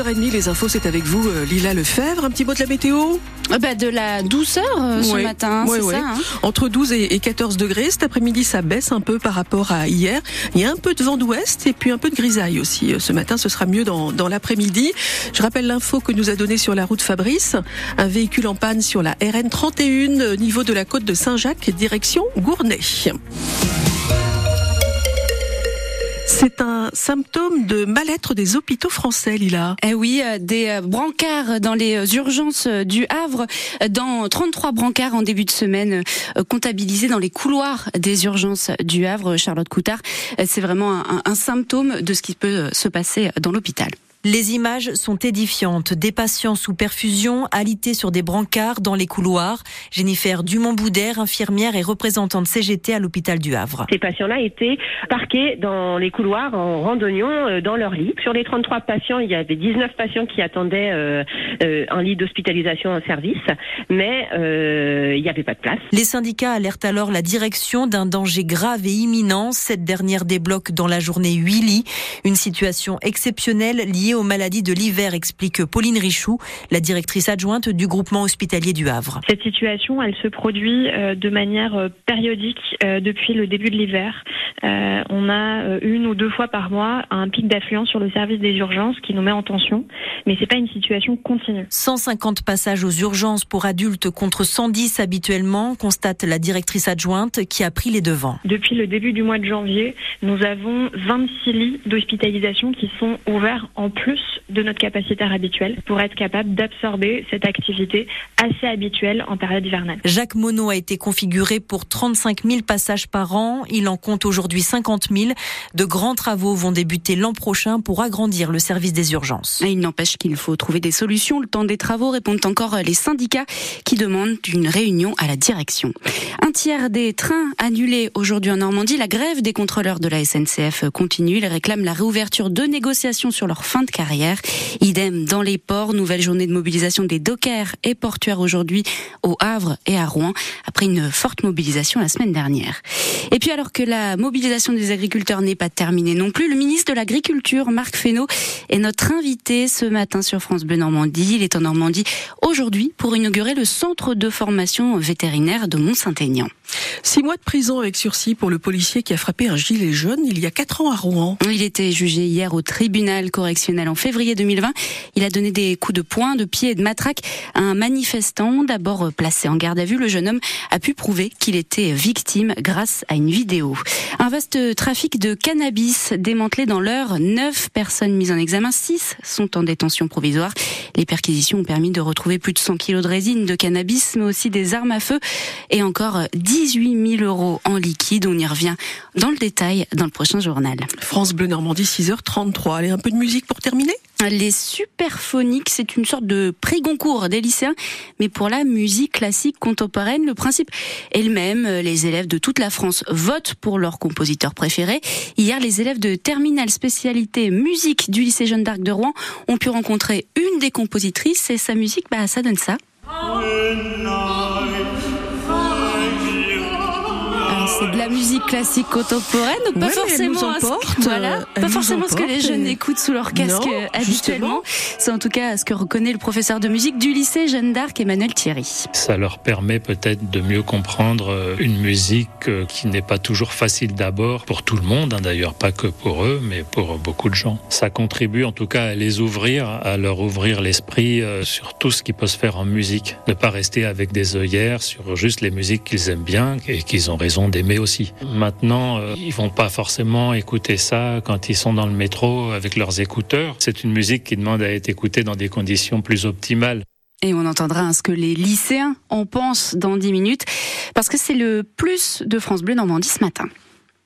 6h30, les infos, c'est avec vous, euh, Lila Lefebvre. Un petit mot de la météo ah bah De la douceur euh, ce matin, c'est ça hein Entre 12 et 14 degrés. Cet après-midi, ça baisse un peu par rapport à hier. Il y a un peu de vent d'ouest et puis un peu de grisaille aussi. Euh, ce matin, ce sera mieux dans, dans l'après-midi. Je rappelle l'info que nous a donnée sur la route Fabrice. Un véhicule en panne sur la RN 31, niveau de la côte de Saint-Jacques, direction Gournay. C'est un symptôme de mal-être des hôpitaux français, Lila. Eh oui, euh, des euh, brancards dans les euh, urgences du Havre, dans 33 brancards en début de semaine comptabilisés dans les couloirs des urgences du Havre, Charlotte Coutard. C'est vraiment un, un symptôme de ce qui peut se passer dans l'hôpital. Les images sont édifiantes. Des patients sous perfusion, alités sur des brancards dans les couloirs. Jennifer Dumont-Boudère, infirmière et représentante CGT à l'hôpital du Havre. Ces patients-là étaient parqués dans les couloirs en randonnion euh, dans leur lit. Sur les 33 patients, il y avait 19 patients qui attendaient euh, euh, un lit d'hospitalisation en service, mais il n'y avait pas de place. Les syndicats alertent alors la direction d'un danger grave et imminent. Cette dernière débloque dans la journée 8 lits. Une situation exceptionnelle liée aux maladies de l'hiver, explique Pauline Richoux, la directrice adjointe du groupement hospitalier du Havre. Cette situation, elle se produit euh, de manière euh, périodique euh, depuis le début de l'hiver. On a une ou deux fois par mois un pic d'affluence sur le service des urgences qui nous met en tension, mais c'est pas une situation continue. 150 passages aux urgences pour adultes contre 110 habituellement, constate la directrice adjointe qui a pris les devants. Depuis le début du mois de janvier, nous avons 26 lits d'hospitalisation qui sont ouverts en plus de notre capacitaire habituel pour être capable d'absorber cette activité assez habituelle en période hivernale. Jacques Monod a été configuré pour 35 000 passages par an. Il en compte aujourd'hui 50 000. De grands travaux vont débuter l'an prochain pour agrandir le service des urgences. il n'empêche qu'il faut trouver des solutions. Le temps des travaux répondent encore les syndicats qui demandent une réunion à la direction. Un tiers des trains annulés aujourd'hui en Normandie. La grève des contrôleurs de la SNCF continue. Ils réclament la réouverture de négociations sur leur fin de carrière. Idem dans les ports, nouvelle journée de mobilisation des dockers et portuaires aujourd'hui au Havre et à Rouen, après une forte mobilisation la semaine dernière. Et puis alors que la mobilisation des agriculteurs n'est pas terminée non plus, le ministre de l'Agriculture, Marc Fesneau, est notre invité ce matin sur France Bleu Normandie. Il est en Normandie aujourd'hui pour inaugurer le centre de formation vétérinaire de Mont-Saint-Aignan. Six mois de prison avec sursis pour le policier qui a frappé un gilet jaune il y a quatre ans à Rouen. Il était jugé hier au tribunal correctionnel en février 2020. Il a donné des coups de poing, de pied et de matraque à un manifestant. D'abord placé en garde à vue, le jeune homme a pu prouver qu'il était victime grâce à une vidéo. Un vaste trafic de cannabis démantelé dans l'heure. Neuf personnes mises en examen, six sont en détention provisoire. Les perquisitions ont permis de retrouver plus de 100 kilos de résine de cannabis, mais aussi des armes à feu et encore 18 000 euros en liquide. On y revient dans le détail dans le prochain journal. France Bleu Normandie, 6h33. Allez, un peu de musique pour terminer? Les superphoniques, c'est une sorte de prix Goncourt des lycéens, mais pour la musique classique contemporaine, le principe est le même. Les élèves de toute la France votent pour leur compositeur préféré. Hier, les élèves de terminale spécialité musique du lycée Jeanne d'Arc de Rouen ont pu rencontrer une des compositrices et sa musique, bah, ça donne ça. C'est de la musique classique contemporaine, pas forcément, ce, voilà, pas forcément ce que les jeunes écoutent sous leur casque euh, habituellement. C'est en tout cas ce que reconnaît le professeur de musique du lycée Jeanne d'Arc, Emmanuel Thierry. Ça leur permet peut-être de mieux comprendre euh, une musique euh, qui n'est pas toujours facile d'abord pour tout le monde, hein, d'ailleurs pas que pour eux, mais pour beaucoup de gens. Ça contribue en tout cas à les ouvrir, à leur ouvrir l'esprit sur tout ce qui peut se faire en musique. Ne pas rester avec des œillères sur juste les musiques qu'ils aiment bien et qu'ils ont raison d'aimer aussi. Maintenant, euh, ils vont pas forcément écouter ça quand ils sont dans le métro avec leurs écouteurs. C'est une musique qui demande à être écoutée dans des conditions plus optimales. Et on entendra ce que les lycéens en pensent dans 10 minutes, parce que c'est le plus de France Bleu Normandie ce matin.